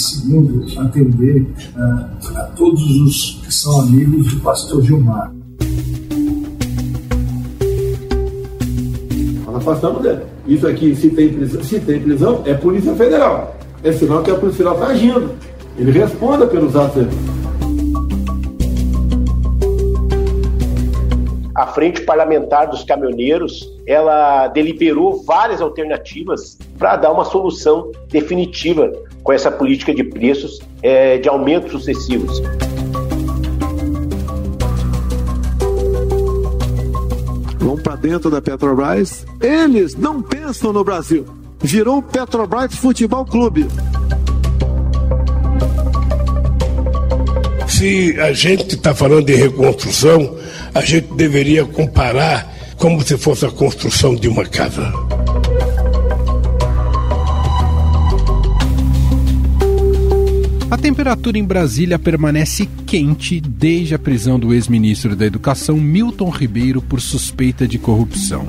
segundo, atender uh, a todos os que são amigos do pastor Gilmar. Nós afastamos dele. Isso aqui, se tem prisão, se tem prisão é Polícia Federal. É sinal que a Polícia Federal está agindo. Ele responda pelos atos a Frente Parlamentar dos Caminhoneiros, ela deliberou várias alternativas para dar uma solução definitiva com essa política de preços é, de aumentos sucessivos. Vão para dentro da Petrobras, eles não pensam no Brasil. Virou o Petrobras Futebol Clube. Se a gente está falando de reconstrução, a gente deveria comparar como se fosse a construção de uma casa. A temperatura em Brasília permanece quente desde a prisão do ex-ministro da Educação Milton Ribeiro por suspeita de corrupção.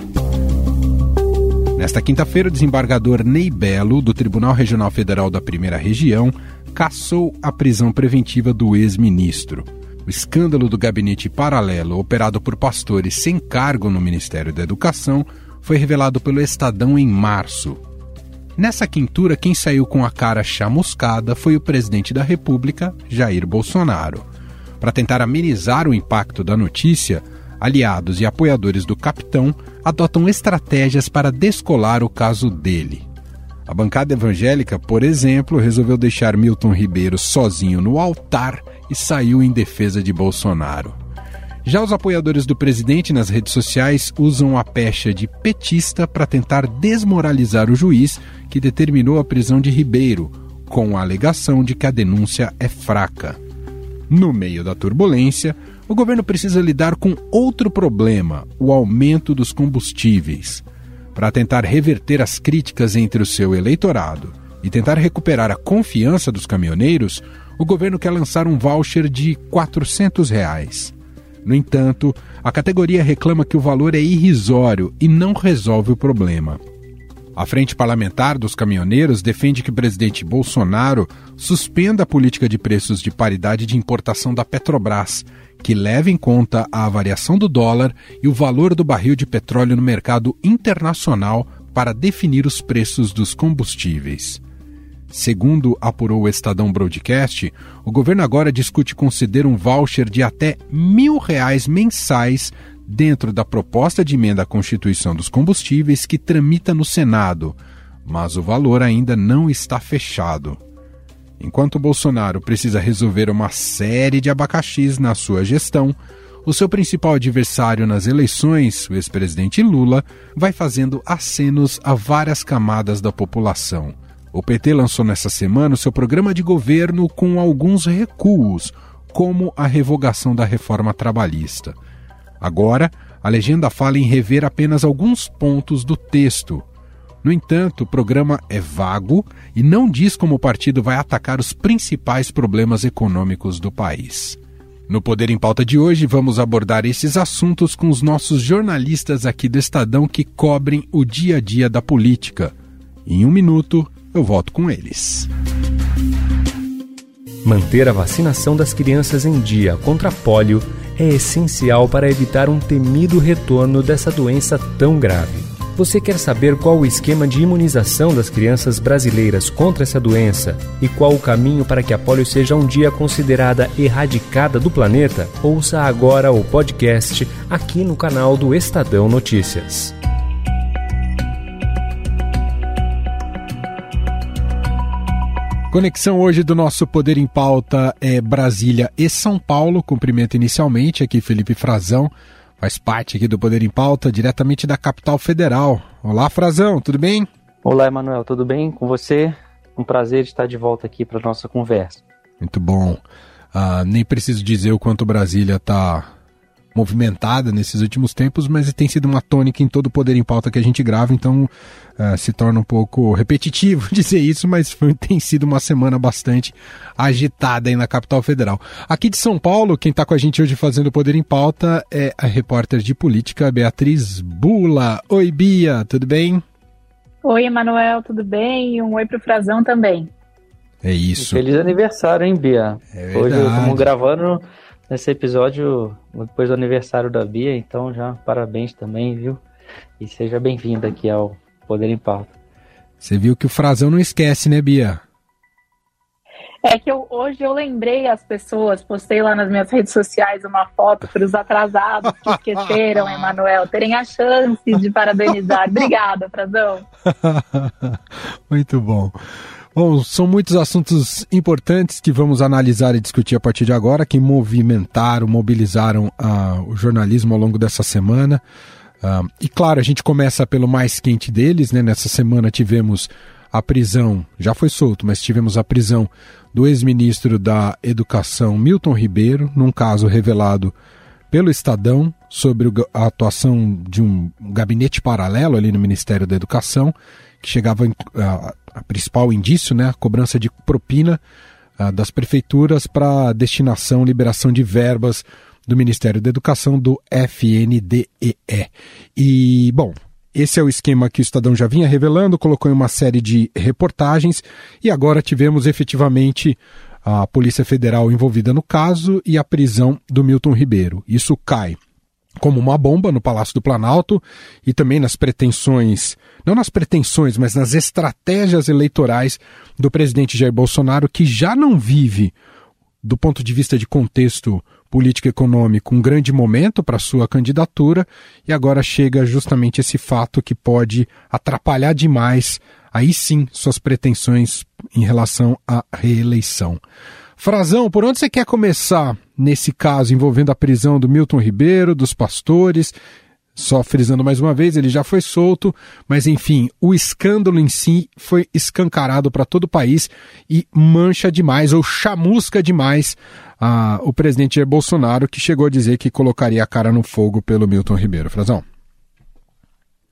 Nesta quinta-feira, o desembargador Ney Belo, do Tribunal Regional Federal da Primeira Região, cassou a prisão preventiva do ex-ministro. Escândalo do gabinete paralelo, operado por pastores sem cargo no Ministério da Educação, foi revelado pelo Estadão em março. Nessa quintura, quem saiu com a cara chamuscada foi o presidente da República, Jair Bolsonaro. Para tentar amenizar o impacto da notícia, aliados e apoiadores do capitão adotam estratégias para descolar o caso dele. A bancada evangélica, por exemplo, resolveu deixar Milton Ribeiro sozinho no altar e saiu em defesa de Bolsonaro. Já os apoiadores do presidente nas redes sociais usam a pecha de petista para tentar desmoralizar o juiz que determinou a prisão de Ribeiro, com a alegação de que a denúncia é fraca. No meio da turbulência, o governo precisa lidar com outro problema: o aumento dos combustíveis. Para tentar reverter as críticas entre o seu eleitorado e tentar recuperar a confiança dos caminhoneiros, o governo quer lançar um voucher de 400 reais. No entanto, a categoria reclama que o valor é irrisório e não resolve o problema. A Frente Parlamentar dos Caminhoneiros defende que o presidente Bolsonaro suspenda a política de preços de paridade de importação da Petrobras, que leva em conta a variação do dólar e o valor do barril de petróleo no mercado internacional para definir os preços dos combustíveis. Segundo apurou o Estadão Broadcast, o governo agora discute conceder um voucher de até mil reais mensais dentro da proposta de emenda à Constituição dos Combustíveis que tramita no Senado, mas o valor ainda não está fechado. Enquanto Bolsonaro precisa resolver uma série de abacaxis na sua gestão, o seu principal adversário nas eleições, o ex-presidente Lula, vai fazendo acenos a várias camadas da população o PT lançou nessa semana o seu programa de governo com alguns recuos, como a revogação da reforma trabalhista. Agora, a legenda fala em rever apenas alguns pontos do texto. No entanto, o programa é vago e não diz como o partido vai atacar os principais problemas econômicos do país. No Poder em Pauta de hoje, vamos abordar esses assuntos com os nossos jornalistas aqui do Estadão que cobrem o dia a dia da política. Em um minuto, eu volto com eles. Manter a vacinação das crianças em dia contra a polio é essencial para evitar um temido retorno dessa doença tão grave. Você quer saber qual o esquema de imunização das crianças brasileiras contra essa doença e qual o caminho para que a polio seja um dia considerada erradicada do planeta? Ouça agora o podcast aqui no canal do Estadão Notícias. Conexão hoje do nosso Poder em Pauta é Brasília e São Paulo. Cumprimento inicialmente aqui Felipe Frazão, faz parte aqui do Poder em Pauta, diretamente da capital federal. Olá, Frazão, tudo bem? Olá, Emanuel, tudo bem com você? Um prazer estar de volta aqui para nossa conversa. Muito bom. Uh, nem preciso dizer o quanto Brasília está movimentada nesses últimos tempos, mas tem sido uma tônica em todo o Poder em Pauta que a gente grava, então uh, se torna um pouco repetitivo dizer isso, mas foi, tem sido uma semana bastante agitada aí na capital federal. Aqui de São Paulo, quem está com a gente hoje fazendo o Poder em Pauta é a repórter de política Beatriz Bula. Oi, Bia, tudo bem? Oi, Emanuel, tudo bem? E um oi para o Frazão também. É isso. Feliz aniversário, hein, Bia? É Hoje estamos gravando nesse episódio depois do aniversário da Bia, então já parabéns também, viu? E seja bem-vinda aqui ao Poder em Pauta. Você viu que o Frazão não esquece, né, Bia? É que eu, hoje eu lembrei as pessoas, postei lá nas minhas redes sociais uma foto para os atrasados que esqueceram, Emanuel, terem a chance de parabenizar. Obrigada, Frazão. Muito bom. Bom, são muitos assuntos importantes que vamos analisar e discutir a partir de agora, que movimentaram, mobilizaram uh, o jornalismo ao longo dessa semana. Uh, e claro, a gente começa pelo mais quente deles, né? Nessa semana tivemos a prisão, já foi solto, mas tivemos a prisão do ex-ministro da Educação Milton Ribeiro, num caso revelado pelo Estadão sobre a atuação de um gabinete paralelo ali no Ministério da Educação, que chegava a, a principal indício, né, a cobrança de propina a, das prefeituras para destinação, liberação de verbas do Ministério da Educação do FNDEE. E, bom, esse é o esquema que o Estadão já vinha revelando, colocou em uma série de reportagens e agora tivemos efetivamente a Polícia Federal envolvida no caso e a prisão do Milton Ribeiro. Isso cai como uma bomba no Palácio do Planalto e também nas pretensões, não nas pretensões, mas nas estratégias eleitorais do presidente Jair Bolsonaro, que já não vive, do ponto de vista de contexto político econômico, um grande momento para sua candidatura e agora chega justamente esse fato que pode atrapalhar demais, aí sim, suas pretensões em relação à reeleição. Frazão, por onde você quer começar nesse caso envolvendo a prisão do Milton Ribeiro, dos pastores? Só frisando mais uma vez, ele já foi solto, mas enfim, o escândalo em si foi escancarado para todo o país e mancha demais ou chamusca demais o presidente Jair Bolsonaro, que chegou a dizer que colocaria a cara no fogo pelo Milton Ribeiro. Frazão.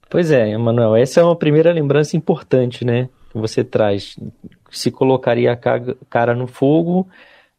Pois é, Emanuel, essa é uma primeira lembrança importante, né? Você traz se colocaria a cara no fogo,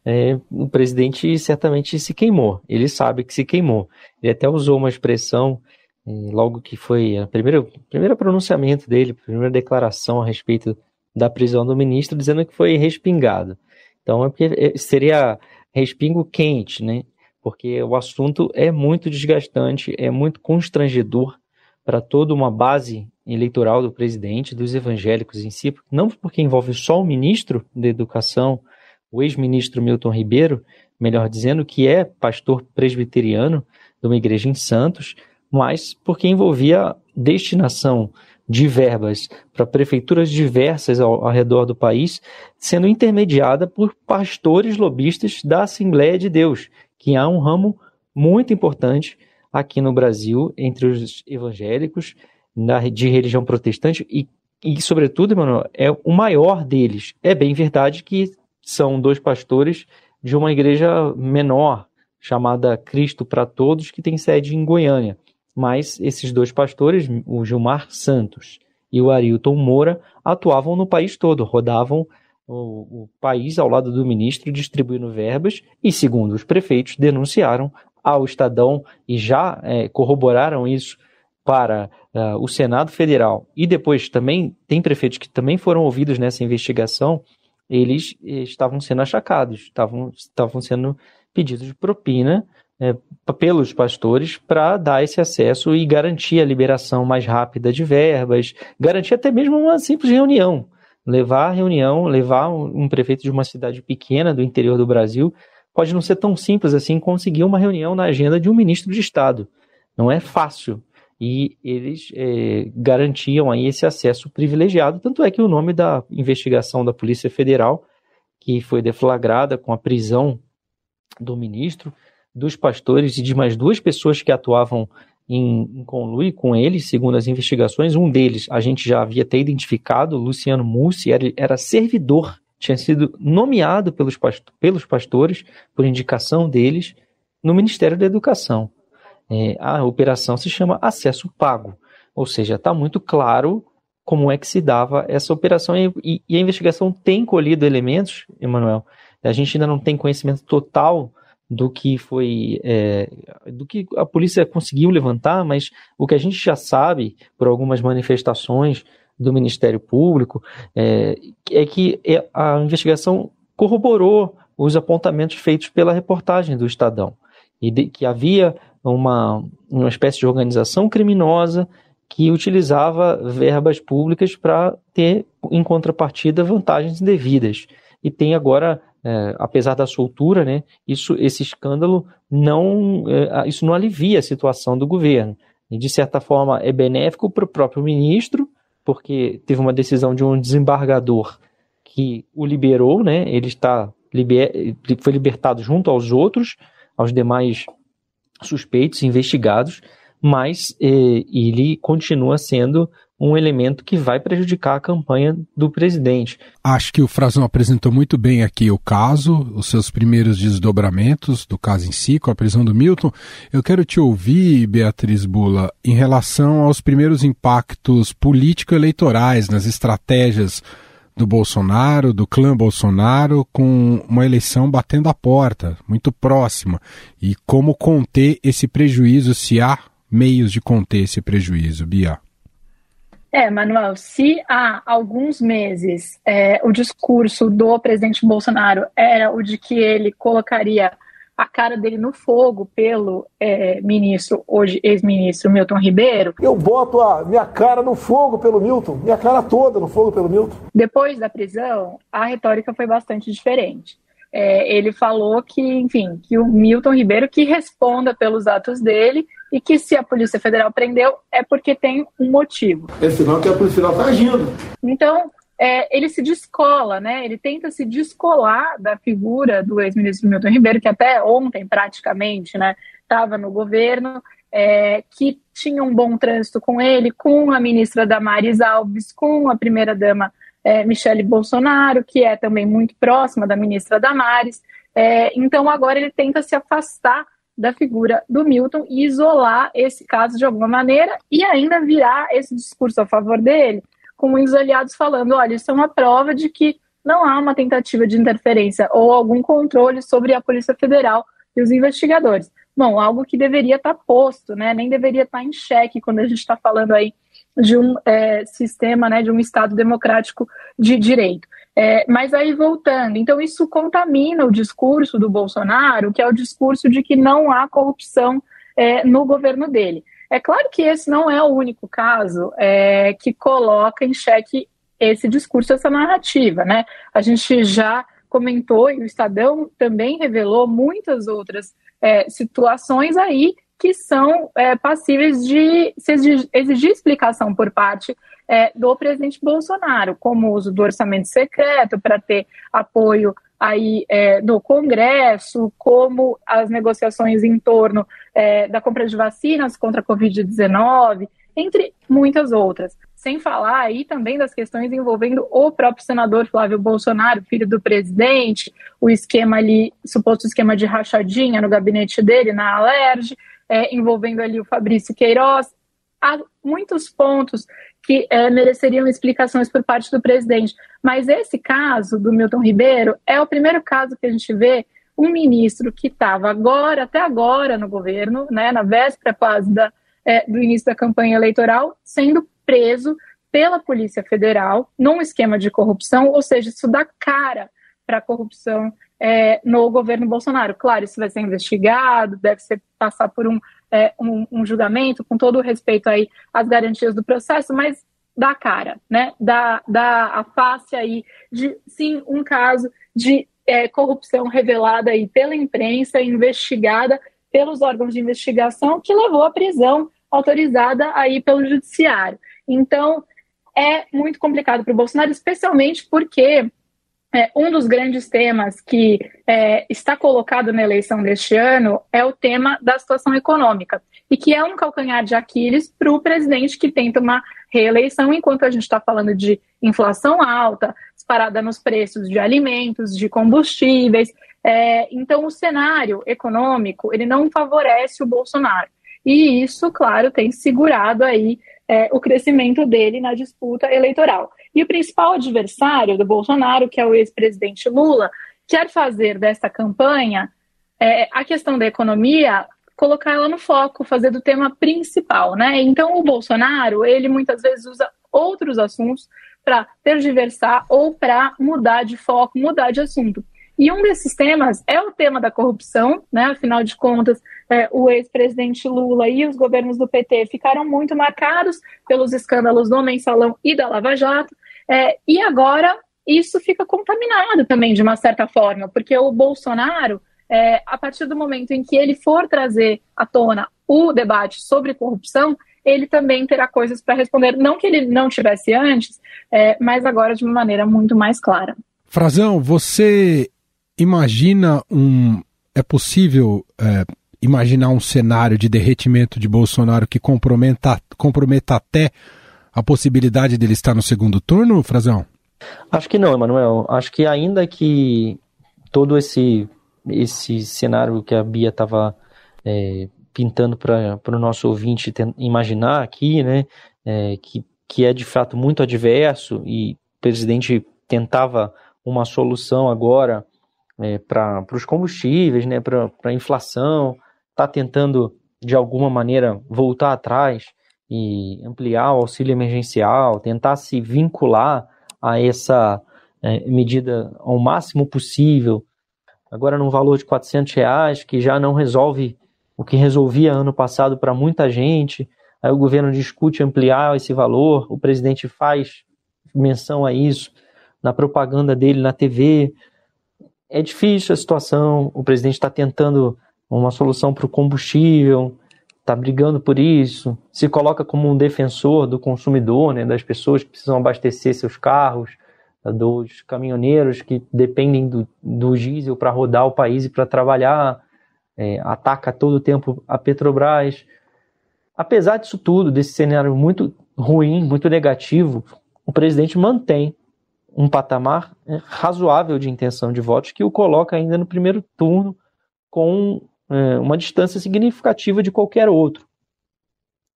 é, o presidente certamente se queimou. Ele sabe que se queimou. Ele até usou uma expressão, é, logo que foi o primeiro, primeiro pronunciamento dele, a primeira declaração a respeito da prisão do ministro, dizendo que foi respingado. Então, é é, seria respingo quente, né? Porque o assunto é muito desgastante, é muito constrangedor para toda uma base eleitoral do presidente, dos evangélicos em si, não porque envolve só o ministro da Educação, o ex-ministro Milton Ribeiro, melhor dizendo, que é pastor presbiteriano de uma igreja em Santos, mas porque envolvia destinação de verbas para prefeituras diversas ao, ao, redor do país, sendo intermediada por pastores lobistas da Assembleia de Deus, que há um ramo muito importante aqui no Brasil entre os evangélicos de religião protestante e, e sobretudo, Emmanuel, é o maior deles. É bem verdade que são dois pastores de uma igreja menor, chamada Cristo para Todos, que tem sede em Goiânia. Mas esses dois pastores, o Gilmar Santos e o Arilton Moura, atuavam no país todo, rodavam o, o país ao lado do ministro, distribuindo verbas, e, segundo os prefeitos, denunciaram ao Estadão e já é, corroboraram isso para uh, o Senado Federal e depois também tem prefeitos que também foram ouvidos nessa investigação, eles eh, estavam sendo achacados, estavam, estavam sendo pedidos de propina é, pelos pastores para dar esse acesso e garantir a liberação mais rápida de verbas, garantir até mesmo uma simples reunião. Levar a reunião, levar um, um prefeito de uma cidade pequena do interior do Brasil, pode não ser tão simples assim conseguir uma reunião na agenda de um ministro de Estado. Não é fácil e eles é, garantiam aí esse acesso privilegiado. Tanto é que o nome da investigação da Polícia Federal, que foi deflagrada com a prisão do ministro, dos pastores e de mais duas pessoas que atuavam em, em conluio com eles, segundo as investigações. Um deles a gente já havia até identificado, Luciano Mussi, era, era servidor, tinha sido nomeado pelos, pelos pastores, por indicação deles, no Ministério da Educação é, a operação se chama acesso pago, ou seja, está muito claro como é que se dava essa operação e, e, a investigação tem colhido elementos, Emanuel. A gente ainda não tem conhecimento total do que foi, é, do que a polícia conseguiu levantar, mas o que a gente já sabe por algumas manifestações do Ministério Público é, é que é, a investigação corroborou os apontamentos feitos pela reportagem do Estadão, e de, que havia uma, uma espécie de organização criminosa que utilizava verbas públicas para ter, em contrapartida, vantagens indevidas. E tem agora, é, apesar da soltura, né, isso, esse escândalo não, é, isso não alivia a situação do governo. E, de certa forma, é benéfico para o próprio ministro, porque teve uma decisão de um desembargador que o liberou, né, ele está liber, foi libertado junto aos outros, aos demais suspeitos, investigados, mas eh, ele continua sendo um elemento que vai prejudicar a campanha do presidente. Acho que o Frazão apresentou muito bem aqui o caso, os seus primeiros desdobramentos do caso em si, com a prisão do Milton. Eu quero te ouvir, Beatriz Bula, em relação aos primeiros impactos político-eleitorais nas estratégias do Bolsonaro, do clã Bolsonaro, com uma eleição batendo a porta, muito próxima, e como conter esse prejuízo, se há meios de conter esse prejuízo, Bia? É, Manuel, se há alguns meses é, o discurso do presidente Bolsonaro era o de que ele colocaria a cara dele no fogo pelo é, ministro, hoje ex-ministro Milton Ribeiro. Eu boto a minha cara no fogo pelo Milton, minha cara toda no fogo pelo Milton. Depois da prisão, a retórica foi bastante diferente. É, ele falou que, enfim, que o Milton Ribeiro que responda pelos atos dele e que se a Polícia Federal prendeu é porque tem um motivo. É sinal que a Polícia Federal está agindo. Então, é, ele se descola, né? Ele tenta se descolar da figura do ex-ministro Milton Ribeiro, que até ontem, praticamente, né, estava no governo, é, que tinha um bom trânsito com ele, com a ministra Damares Alves, com a primeira-dama é, Michele Bolsonaro, que é também muito próxima da ministra Damares. É, então, agora ele tenta se afastar da figura do Milton e isolar esse caso de alguma maneira e ainda virar esse discurso a favor dele com muitos aliados falando: olha, isso é uma prova de que não há uma tentativa de interferência ou algum controle sobre a Polícia Federal e os investigadores. Bom, algo que deveria estar posto, né? Nem deveria estar em xeque quando a gente está falando aí de um é, sistema, né, de um Estado democrático de direito. É, mas aí voltando, então isso contamina o discurso do Bolsonaro, que é o discurso de que não há corrupção é, no governo dele. É claro que esse não é o único caso é, que coloca em xeque esse discurso, essa narrativa, né? A gente já comentou e o Estadão também revelou muitas outras é, situações aí que são é, passíveis de se exigir explicação por parte é, do presidente Bolsonaro, como o uso do orçamento secreto para ter apoio aí é, do Congresso, como as negociações em torno é, da compra de vacinas contra a Covid-19, entre muitas outras. Sem falar aí também das questões envolvendo o próprio senador Flávio Bolsonaro, filho do presidente, o esquema ali, suposto esquema de rachadinha no gabinete dele, na Alerj, é, envolvendo ali o Fabrício Queiroz. Há muitos pontos que é, mereceriam explicações por parte do presidente. Mas esse caso do Milton Ribeiro é o primeiro caso que a gente vê um ministro que estava agora, até agora no governo, né, na véspera quase da, é, do início da campanha eleitoral, sendo preso pela Polícia Federal num esquema de corrupção, ou seja, isso dá cara para a corrupção é, no governo Bolsonaro. Claro, isso vai ser investigado, deve ser passar por um é, um, um, julgamento, com todo o respeito aí às garantias do processo, mas dá cara, né? Dá, dá a face aí de, sim, um caso de é, corrupção revelada aí pela imprensa, investigada pelos órgãos de investigação, que levou à prisão autorizada aí pelo judiciário. Então, é muito complicado para o Bolsonaro, especialmente porque é, um dos grandes temas que é, está colocado na eleição deste ano é o tema da situação econômica, e que é um calcanhar de Aquiles para o presidente que tenta uma reeleição, enquanto a gente está falando de inflação alta, disparada nos preços de alimentos, de combustíveis. É, então, o cenário econômico ele não favorece o Bolsonaro. E isso, claro, tem segurado aí é, o crescimento dele na disputa eleitoral. E o principal adversário do Bolsonaro, que é o ex-presidente Lula, quer fazer dessa campanha é, a questão da economia colocar ela no foco, fazer do tema principal, né? Então o Bolsonaro, ele muitas vezes usa outros assuntos para tergiversar ou para mudar de foco, mudar de assunto. E um desses temas é o tema da corrupção, né? Afinal de contas, é, o ex-presidente Lula e os governos do PT ficaram muito marcados pelos escândalos do Mensalão e da Lava Jato. É, e agora isso fica contaminado também de uma certa forma, porque o Bolsonaro, é, a partir do momento em que ele for trazer à tona o debate sobre corrupção, ele também terá coisas para responder. Não que ele não tivesse antes, é, mas agora de uma maneira muito mais clara. Frazão, você imagina um. É possível é, imaginar um cenário de derretimento de Bolsonaro que comprometa, comprometa até a possibilidade dele estar no segundo turno, Frazão? Acho que não, Emanuel. Acho que ainda que todo esse, esse cenário que a Bia estava é, pintando para o nosso ouvinte imaginar aqui, né, é, que, que é de fato muito adverso e o presidente tentava uma solução agora é, para os combustíveis, né, para a inflação, está tentando de alguma maneira voltar atrás e ampliar o auxílio emergencial, tentar se vincular a essa é, medida ao máximo possível, agora num valor de 400 reais, que já não resolve o que resolvia ano passado para muita gente, aí o governo discute ampliar esse valor, o presidente faz menção a isso na propaganda dele na TV. É difícil a situação, o presidente está tentando uma solução para o combustível, está brigando por isso, se coloca como um defensor do consumidor, né, das pessoas que precisam abastecer seus carros, dos caminhoneiros que dependem do, do diesel para rodar o país e para trabalhar, é, ataca todo o tempo a Petrobras. Apesar disso tudo, desse cenário muito ruim, muito negativo, o presidente mantém um patamar é, razoável de intenção de votos que o coloca ainda no primeiro turno com é, uma distância significativa de qualquer outro.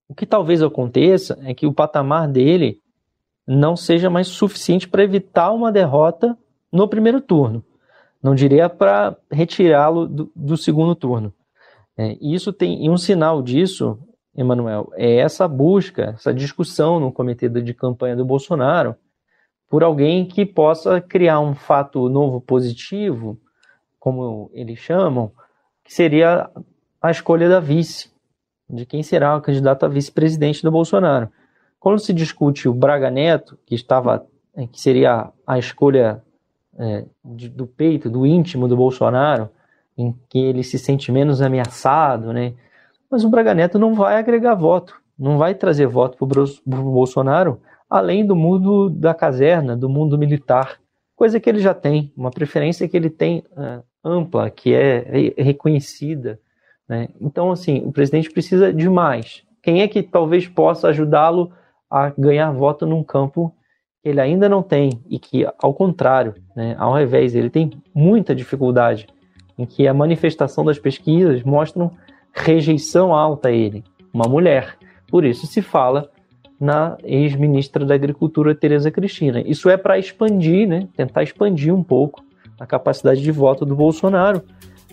O que talvez aconteça é que o patamar dele não seja mais suficiente para evitar uma derrota no primeiro turno. Não diria para retirá-lo do, do, segundo turno. É, isso tem e um sinal disso, Emanuel, é essa busca, essa discussão no comitê de campanha do Bolsonaro por alguém que possa criar um fato novo positivo, como eles chamam, que seria a escolha da vice, de quem será o candidato a vice-presidente do Bolsonaro. Quando se discute o Braga Neto, que estava, é, que seria a escolha é, de, do peito, do íntimo do Bolsonaro, em que ele se sente menos ameaçado, né? Mas o Braga Neto não vai agregar voto, não vai trazer voto para o Bolsonaro, além do mundo da caserna, do mundo militar, coisa que ele já tem, uma preferência que ele tem uh, ampla, que é reconhecida. Né? Então, assim, o presidente precisa de mais. Quem é que talvez possa ajudá-lo a ganhar voto num campo que ele ainda não tem e que, ao contrário, né, ao revés, ele tem muita dificuldade, em que a manifestação das pesquisas mostram rejeição alta a ele, uma mulher. Por isso se fala na ex-ministra da Agricultura, Tereza Cristina. Isso é para expandir, né, tentar expandir um pouco a capacidade de voto do Bolsonaro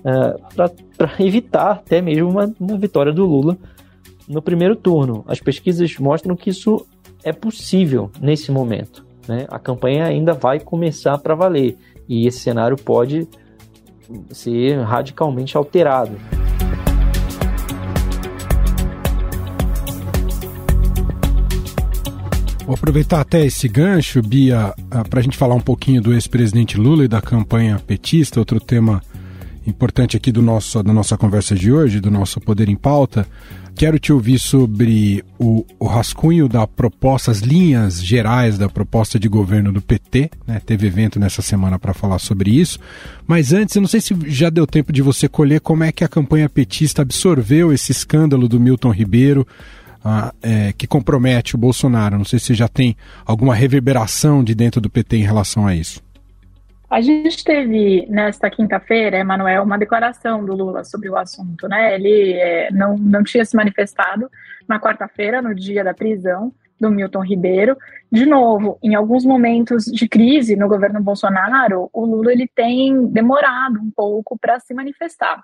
é, para evitar até mesmo uma, uma vitória do Lula no primeiro turno. As pesquisas mostram que isso é possível nesse momento. Né? A campanha ainda vai começar para valer e esse cenário pode ser radicalmente alterado. Vou aproveitar até esse gancho, Bia, ah, para a gente falar um pouquinho do ex-presidente Lula e da campanha petista, outro tema importante aqui do nosso, da nossa conversa de hoje, do nosso Poder em Pauta. Quero te ouvir sobre o, o rascunho da proposta, as linhas gerais da proposta de governo do PT. Né? Teve evento nessa semana para falar sobre isso. Mas antes, eu não sei se já deu tempo de você colher como é que a campanha petista absorveu esse escândalo do Milton Ribeiro é, que compromete o Bolsonaro. Não sei se já tem alguma reverberação de dentro do PT em relação a isso. A gente teve nesta quinta-feira, Emanuel, uma declaração do Lula sobre o assunto, né? Ele é, não, não tinha se manifestado na quarta-feira, no dia da prisão do Milton Ribeiro. De novo, em alguns momentos de crise no governo Bolsonaro, o Lula ele tem demorado um pouco para se manifestar.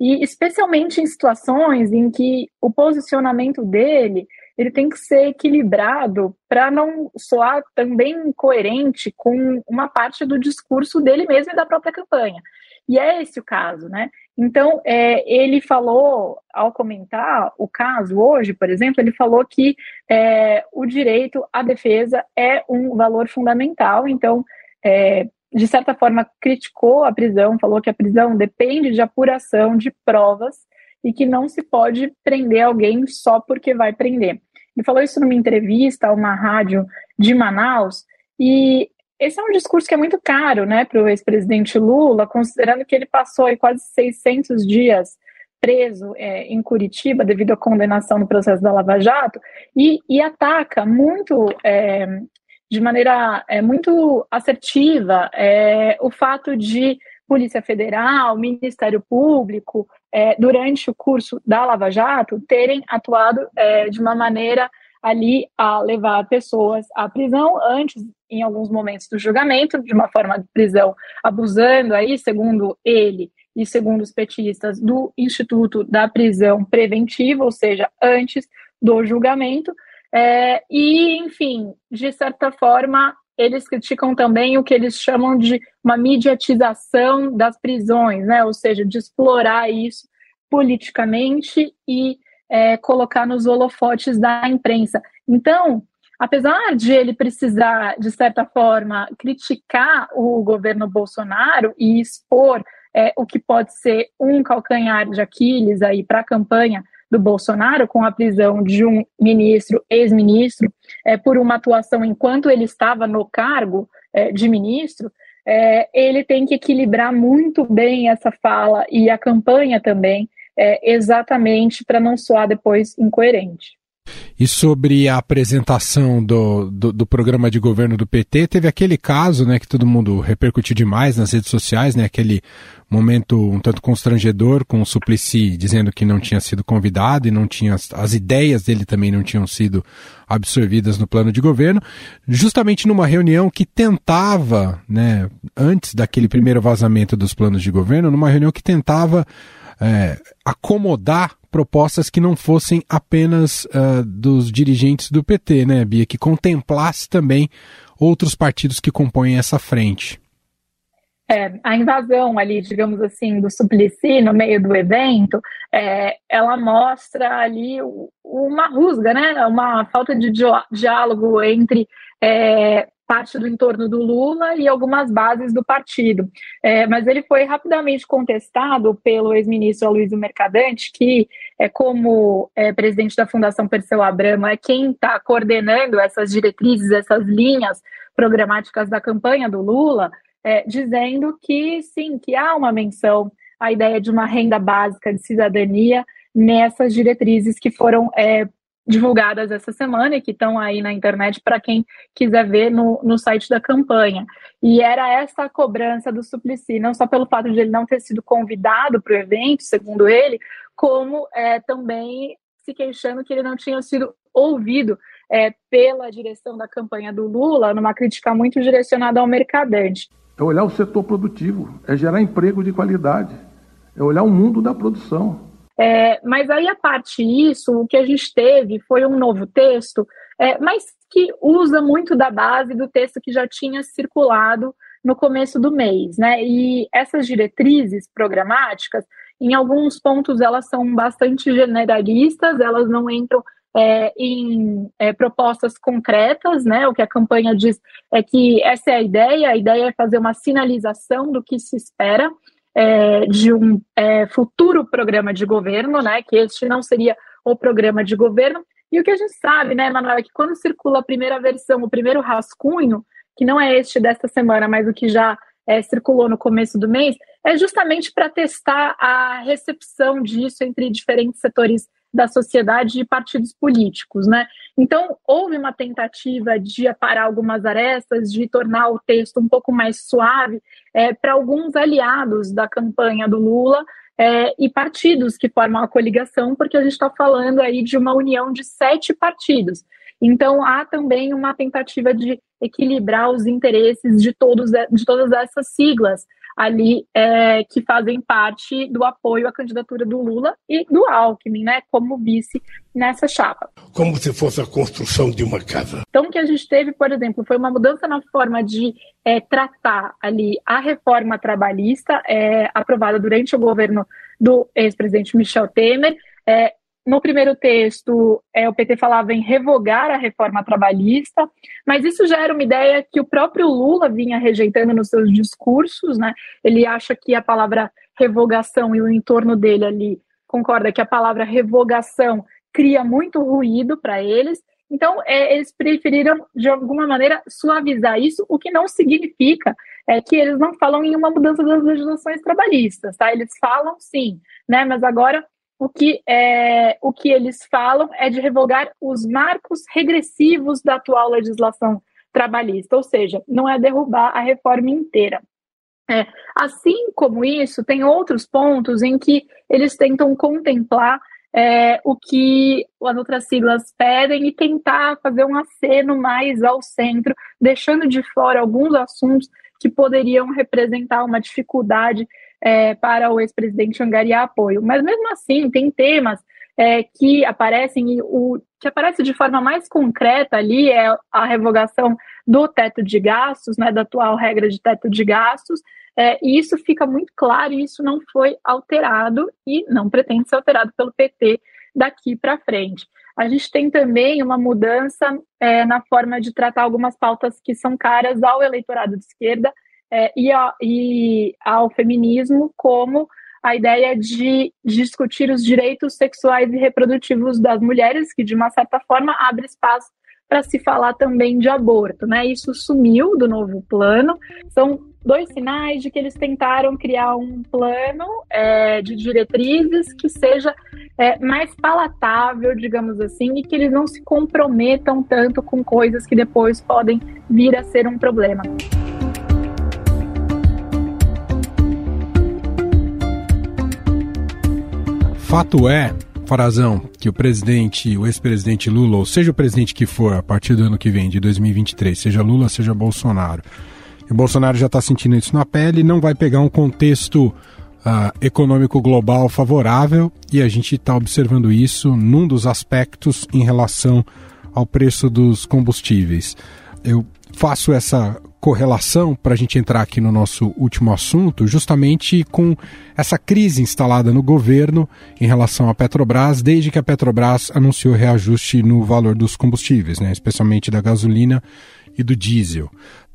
E especialmente em situações em que o posicionamento dele ele tem que ser equilibrado para não soar também incoerente com uma parte do discurso dele mesmo e da própria campanha. E é esse o caso, né? Então, é, ele falou, ao comentar o caso hoje, por exemplo, ele falou que é, o direito à defesa é um valor fundamental. Então, é, de certa forma, criticou a prisão, falou que a prisão depende de apuração de provas e que não se pode prender alguém só porque vai prender. Ele falou isso numa entrevista a uma rádio de Manaus e esse é um discurso que é muito caro né, para o ex-presidente Lula, considerando que ele passou aí quase 600 dias preso é, em Curitiba devido à condenação no processo da Lava Jato e, e ataca muito, é, de maneira é, muito assertiva, é, o fato de Polícia Federal, Ministério Público, é, durante o curso da Lava Jato, terem atuado é, de uma maneira ali a levar pessoas à prisão antes, em alguns momentos do julgamento, de uma forma de prisão abusando aí, segundo ele e segundo os petistas, do Instituto da Prisão Preventiva, ou seja, antes do julgamento. É, e, enfim, de certa forma, eles criticam também o que eles chamam de uma mediatização das prisões, né? ou seja, de explorar isso politicamente e é, colocar nos holofotes da imprensa. Então, apesar de ele precisar, de certa forma, criticar o governo Bolsonaro e expor é, o que pode ser um calcanhar de Aquiles aí para a campanha do Bolsonaro com a prisão de um ministro, ex-ministro, é, por uma atuação enquanto ele estava no cargo é, de ministro, é, ele tem que equilibrar muito bem essa fala e a campanha também é, exatamente para não soar depois incoerente. E sobre a apresentação do, do, do, programa de governo do PT, teve aquele caso, né, que todo mundo repercutiu demais nas redes sociais, né, aquele momento um tanto constrangedor com o Suplicy dizendo que não tinha sido convidado e não tinha as ideias dele também não tinham sido absorvidas no plano de governo, justamente numa reunião que tentava, né, antes daquele primeiro vazamento dos planos de governo, numa reunião que tentava é, acomodar propostas que não fossem apenas uh, dos dirigentes do PT, né, Bia? Que contemplasse também outros partidos que compõem essa frente. É, a invasão ali, digamos assim, do Suplicy no meio do evento, é, ela mostra ali uma rusga, né? Uma falta de diálogo entre é, parte do entorno do Lula e algumas bases do partido. É, mas ele foi rapidamente contestado pelo ex-ministro Aloysio Mercadante, que, é, como é, presidente da Fundação Perseu Abramo, é quem está coordenando essas diretrizes, essas linhas programáticas da campanha do Lula, é, dizendo que sim, que há uma menção à ideia de uma renda básica de cidadania nessas diretrizes que foram é, divulgadas essa semana e que estão aí na internet para quem quiser ver no, no site da campanha. E era essa cobrança do Suplicy, não só pelo fato de ele não ter sido convidado para o evento, segundo ele, como é, também se queixando que ele não tinha sido ouvido é, pela direção da campanha do Lula, numa crítica muito direcionada ao mercadante. É olhar o setor produtivo, é gerar emprego de qualidade, é olhar o mundo da produção. É, mas aí, a parte disso, o que a gente teve foi um novo texto, é, mas que usa muito da base do texto que já tinha circulado no começo do mês, né? E essas diretrizes programáticas, em alguns pontos, elas são bastante generalistas, elas não entram é, em é, propostas concretas, né? O que a campanha diz é que essa é a ideia, a ideia é fazer uma sinalização do que se espera é, de um é, futuro programa de governo, né? Que este não seria o programa de governo. E o que a gente sabe, né, Manuel, é que quando circula a primeira versão, o primeiro rascunho, que não é este desta semana, mas o que já é, circulou no começo do mês, é justamente para testar a recepção disso entre diferentes setores da sociedade e partidos políticos, né? Então, houve uma tentativa de aparar algumas arestas, de tornar o texto um pouco mais suave é, para alguns aliados da campanha do Lula é, e partidos que formam a coligação, porque a gente está falando aí de uma união de sete partidos. Então, há também uma tentativa de equilibrar os interesses de, todos, de todas essas siglas ali é, que fazem parte do apoio à candidatura do Lula e do Alckmin, né, como vice nessa chapa. Como se fosse a construção de uma casa. Então, o que a gente teve, por exemplo, foi uma mudança na forma de é, tratar ali a reforma trabalhista é, aprovada durante o governo do ex-presidente Michel Temer. É, no primeiro texto, é, o PT falava em revogar a reforma trabalhista, mas isso já era uma ideia que o próprio Lula vinha rejeitando nos seus discursos, né? Ele acha que a palavra revogação e o entorno dele ali concorda que a palavra revogação cria muito ruído para eles. Então, é, eles preferiram, de alguma maneira, suavizar isso, o que não significa é, que eles não falam em uma mudança das legislações trabalhistas, tá? Eles falam sim, né? Mas agora o que, é, o que eles falam é de revogar os marcos regressivos da atual legislação trabalhista, ou seja, não é derrubar a reforma inteira. É, assim como isso, tem outros pontos em que eles tentam contemplar é, o que as outras siglas pedem e tentar fazer um aceno mais ao centro, deixando de fora alguns assuntos que poderiam representar uma dificuldade é, para o ex-presidente angariar apoio. Mas mesmo assim, tem temas é, que aparecem e o que aparece de forma mais concreta ali é a revogação do teto de gastos, né, da atual regra de teto de gastos, é, e isso fica muito claro e isso não foi alterado e não pretende ser alterado pelo PT daqui para frente. A gente tem também uma mudança é, na forma de tratar algumas pautas que são caras ao eleitorado de esquerda, é, e, a, e ao feminismo como a ideia de discutir os direitos sexuais e reprodutivos das mulheres, que de uma certa forma abre espaço para se falar também de aborto, né? Isso sumiu do novo plano. São dois sinais de que eles tentaram criar um plano é, de diretrizes que seja é, mais palatável, digamos assim, e que eles não se comprometam tanto com coisas que depois podem vir a ser um problema. Fato é, Farazão, que o presidente, o ex-presidente Lula, ou seja o presidente que for a partir do ano que vem, de 2023, seja Lula, seja Bolsonaro, o Bolsonaro já está sentindo isso na pele, não vai pegar um contexto uh, econômico global favorável e a gente está observando isso num dos aspectos em relação ao preço dos combustíveis. Eu faço essa correlação para a gente entrar aqui no nosso último assunto, justamente com essa crise instalada no governo em relação à Petrobras, desde que a Petrobras anunciou reajuste no valor dos combustíveis, né, especialmente da gasolina e do diesel.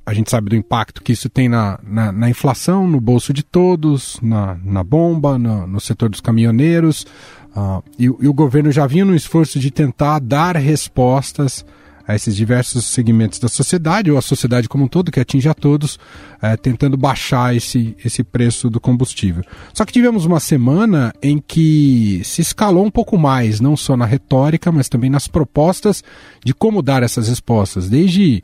A gente sabe do impacto que isso tem na, na, na inflação, no bolso de todos, na, na bomba, no, no setor dos caminhoneiros. Uh, e, e o governo já vinha no esforço de tentar dar respostas a esses diversos segmentos da sociedade, ou a sociedade como um todo, que atinge a todos, é, tentando baixar esse, esse preço do combustível. Só que tivemos uma semana em que se escalou um pouco mais, não só na retórica, mas também nas propostas de como dar essas respostas, desde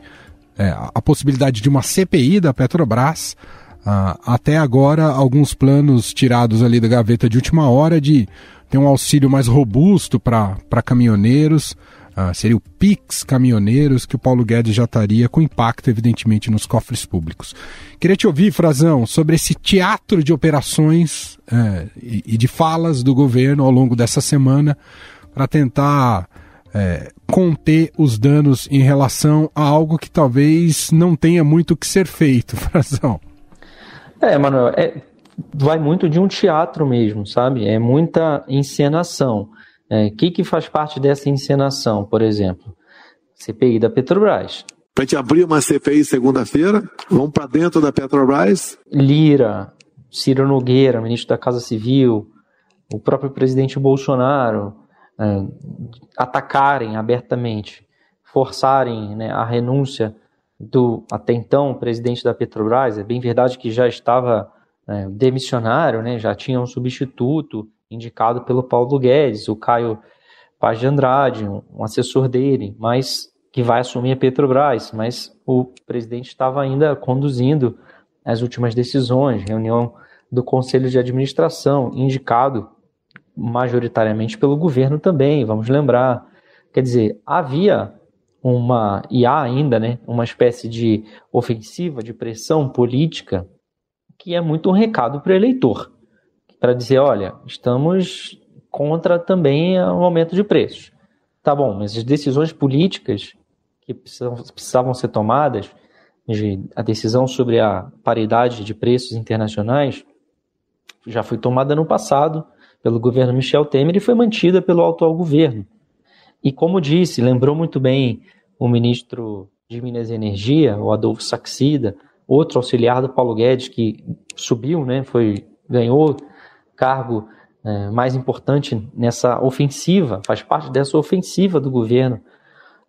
é, a possibilidade de uma CPI da Petrobras. Uh, até agora, alguns planos tirados ali da gaveta de última hora de ter um auxílio mais robusto para caminhoneiros, ah, seria o PIX Caminhoneiros, que o Paulo Guedes já estaria com impacto, evidentemente, nos cofres públicos. Queria te ouvir, Frazão, sobre esse teatro de operações é, e, e, de falas do governo ao longo dessa semana para tentar é, conter os danos em relação a algo que talvez não tenha muito que ser feito, Frazão. É, Manuel, é, vai muito de um teatro mesmo, sabe? É muita encenação. O é, que, que faz parte dessa encenação, por exemplo? CPI da Petrobras. Para gente abrir uma CPI segunda-feira, vamos para dentro da Petrobras. Lira, Ciro Nogueira, ministro da Casa Civil, o próprio presidente Bolsonaro é, atacarem abertamente, forçarem né, a renúncia do até então presidente da Petrobras. É bem verdade que já estava é, demissionário, né, já tinha um substituto indicado pelo Paulo Guedes, o Caio Paz de Andrade, um assessor dele, mas que vai assumir a Petrobras, mas o presidente estava ainda conduzindo as últimas decisões, reunião do Conselho de Administração, indicado majoritariamente pelo governo também, vamos lembrar. Quer dizer, havia uma, e há ainda, né, uma espécie de ofensiva, de pressão política que é muito um recado para o eleitor, para dizer, olha, estamos contra também o aumento de preços. Tá bom, mas as decisões políticas que precisavam ser tomadas, a decisão sobre a paridade de preços internacionais, já foi tomada no passado pelo governo Michel Temer e foi mantida pelo atual governo. E como disse, lembrou muito bem o ministro de Minas e Energia, o Adolfo Saxida, outro auxiliar do Paulo Guedes que subiu, né, foi ganhou cargo é, mais importante nessa ofensiva, faz parte dessa ofensiva do governo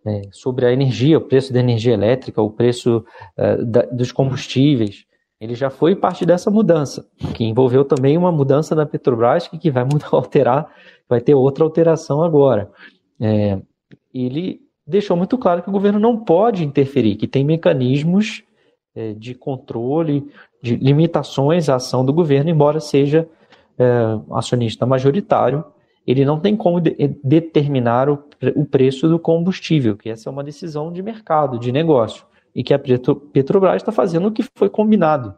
é, sobre a energia, o preço da energia elétrica, o preço é, da, dos combustíveis. Ele já foi parte dessa mudança, que envolveu também uma mudança na Petrobras, que, que vai mudar, alterar, vai ter outra alteração agora. É, ele deixou muito claro que o governo não pode interferir, que tem mecanismos é, de controle, de limitações à ação do governo, embora seja é, acionista majoritário, ele não tem como de, determinar o, o, preço do combustível, que essa é uma decisão de mercado, de negócio, e que a Petrobras está fazendo o que foi combinado,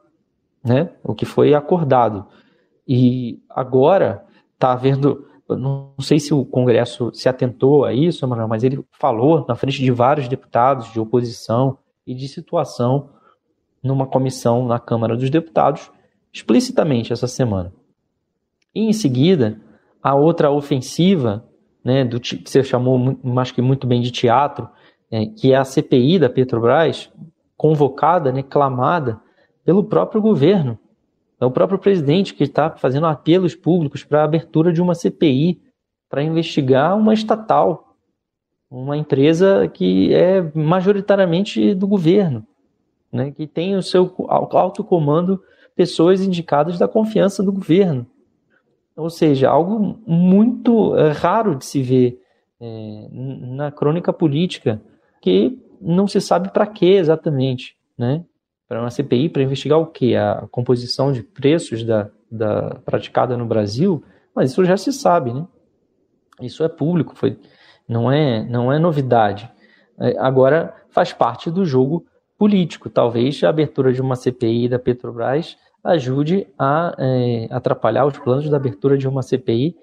né? o que foi acordado. E agora está havendo, não sei se o Congresso se atentou a isso, mas ele falou na frente de vários deputados de oposição e de situação numa comissão na Câmara dos Deputados, explicitamente essa semana. E em seguida, a outra ofensiva, né, do, que você chamou, acho que muito bem de teatro, é, que é a CPI da Petrobras, convocada, né, clamada pelo próprio governo. É o próprio presidente que está fazendo apelos públicos para a abertura de uma CPI para investigar uma estatal, uma empresa que é majoritariamente do governo, né, que tem o seu alto comando pessoas indicadas da confiança do governo. Ou seja, algo muito eh, raro de se ver é, na crônica política, que não se sabe para que exatamente, né? Para uma CPI, para investigar o que? A composição de preços da, da praticada no Brasil, mas isso já se sabe, né? Isso é público, foi, não é, não é novidade. É, agora faz parte do jogo político. Talvez a abertura de uma CPI da Petrobras ajude a é, atrapalhar os planos da abertura de uma CPI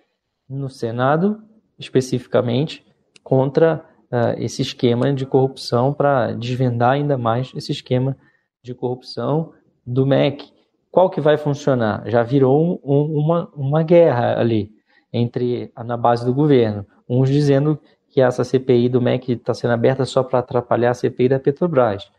no Senado, especificamente, contra uh, esse esquema de corrupção, para desvendar ainda mais esse esquema de corrupção do MEC. Qual que vai funcionar? Já virou um, um, uma, uma guerra ali entre na base do governo. Uns dizendo que essa CPI do MEC está sendo aberta só para atrapalhar a CPI da Petrobras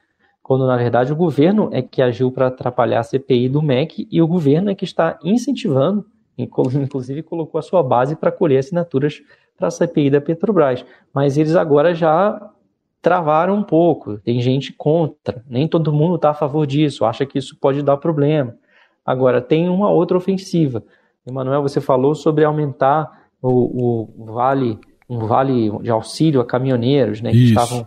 quando na verdade o governo é que agiu para atrapalhar a CPI do MEC e o governo é que está incentivando, inclusive colocou a sua base para colher assinaturas para a CPI da Petrobras. Mas eles agora já travaram um pouco, tem gente contra, nem todo mundo está a favor disso, acha que isso pode dar problema. Agora, tem uma outra ofensiva. Emanuel, você falou sobre aumentar o, o vale, um vale de auxílio a caminhoneiros, né, que estavam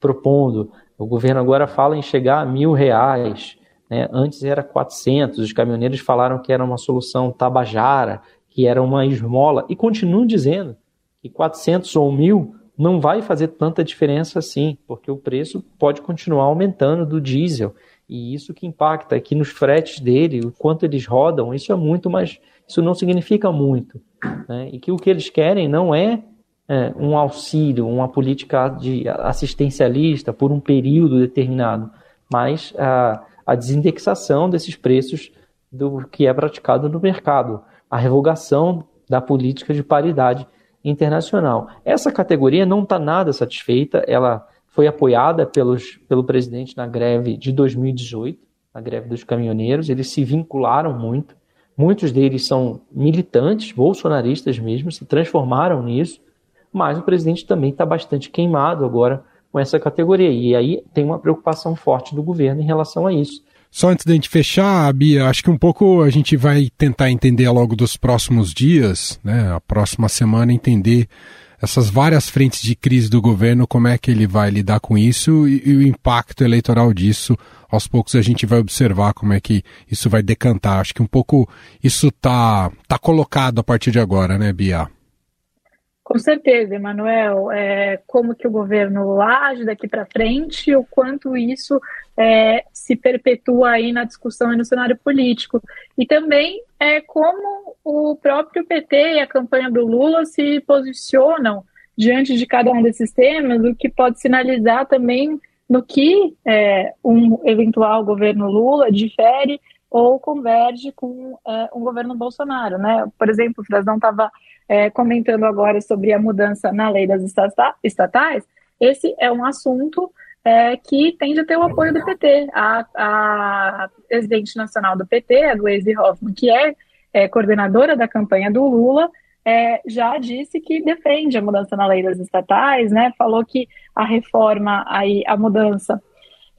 propondo. O governo agora fala em chegar a mil reais. Né? Antes era 400. Os caminhoneiros falaram que era uma solução tabajara, que era uma esmola. E continuam dizendo que 400 ou mil não vai fazer tanta diferença assim, porque o preço pode continuar aumentando do diesel. E isso que impacta aqui nos fretes dele, o quanto eles rodam, isso é muito, mas isso não significa muito. Né? E que o que eles querem não é é, um auxílio, uma política de assistencialista por um período determinado, mas a, a desindexação desses preços do que é praticado no mercado, a revogação da política de paridade internacional. Essa categoria não está nada satisfeita, ela foi apoiada pelos, pelo presidente na greve de 2018, a greve dos caminhoneiros, eles se vincularam muito, muitos deles são militantes, bolsonaristas mesmo, se transformaram nisso, mas o presidente também está bastante queimado agora com essa categoria. E aí tem uma preocupação forte do governo em relação a isso. Só antes da gente fechar, Bia, acho que um pouco a gente vai tentar entender ao longo dos próximos dias, né, a próxima semana, entender essas várias frentes de crise do governo, como é que ele vai lidar com isso e, e, o impacto eleitoral disso. Aos poucos a gente vai observar como é que isso vai decantar. Acho que um pouco isso está tá colocado a partir de agora, né, Bia? Com certeza, Emanuel. É, como que o governo age daqui para frente, o quanto isso é, se perpetua aí na discussão e no cenário político. E também é como o próprio PT e a campanha do Lula se posicionam diante de cada um desses temas, o que pode sinalizar também no que é, um eventual governo Lula difere ou converge com é, um governo Bolsonaro, né? Por exemplo, o Frazão estava é, comentando agora sobre a mudança na lei das estatais. Esse é um assunto é, que tende a ter o apoio do PT. A, a presidente nacional do PT, a Gleisi Hoffmann, que é, é coordenadora da campanha do Lula, é, já disse que defende a mudança na lei das estatais, né? Falou que a reforma, aí, a mudança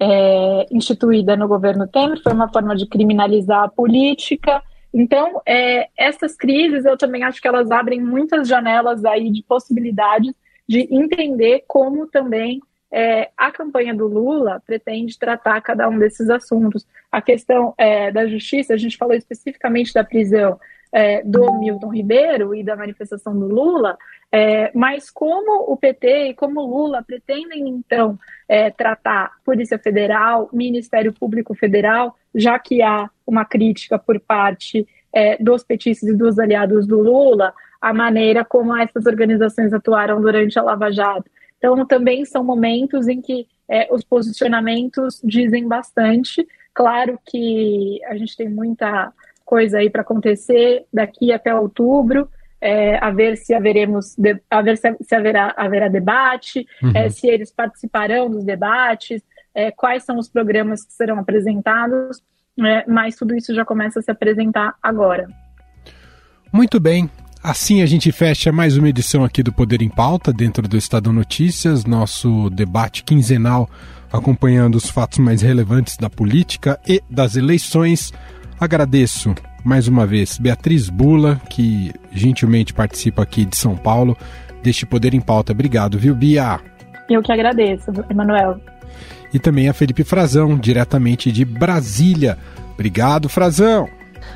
é, instituída no governo Temer foi uma forma de criminalizar a política. Então, é, essas crises, eu também acho que elas abrem muitas janelas aí de possibilidades de entender como também é, a campanha do Lula pretende tratar cada um desses assuntos. A questão é, da justiça, a gente falou especificamente da prisão é, do Milton Ribeiro e da manifestação do Lula, é, mas como o PT e como o Lula pretendem, então, é, tratar Polícia Federal, Ministério Público Federal, já que há uma crítica por parte é, dos petistas e dos aliados do Lula, a maneira como essas organizações atuaram durante a Lava Jato. Então, também são momentos em que é, os posicionamentos dizem bastante. Claro que a gente tem muita coisa aí para acontecer daqui até outubro, é, a ver se haveremos, de, a ver se, se haverá, haverá debate, uhum. é, se eles participarão dos debates, é, quais são os programas que serão apresentados, é, mas tudo isso já começa a se apresentar agora. Muito bem. Assim a gente fecha mais uma edição aqui do Poder em Pauta, dentro do Estadão Notícias, nosso debate quinzenal acompanhando os fatos mais relevantes da política e das eleições. Agradeço mais uma vez Beatriz Bula, que gentilmente participa aqui de São Paulo, deste Poder em Pauta. Obrigado, viu, Bia? Eu que agradeço, Emanuel. E também a Felipe Frazão, diretamente de Brasília. Obrigado, Frazão.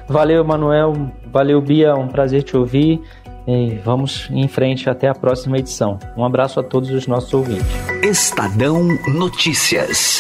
Valeu, Emanuel. Valeu, Bia. Um prazer te ouvir. E vamos em frente até a próxima edição. Um abraço a todos os nossos ouvintes. Estadão Notícias.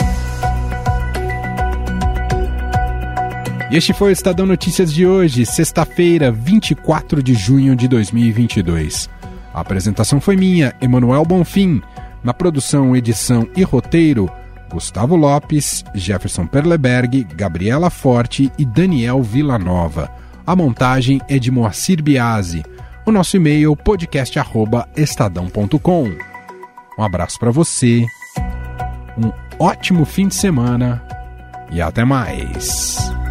E este foi o Estadão Notícias de hoje, sexta-feira, 24 de junho de 2022. A apresentação foi minha, Emanuel Bonfim. Na produção, edição e roteiro, Gustavo Lopes, Jefferson Perleberg, Gabriela Forte e Daniel Villanova. A montagem é de Moacir Biasi. O nosso e-mail podcast@estadão.com. Um abraço para você. Um ótimo fim de semana e até mais.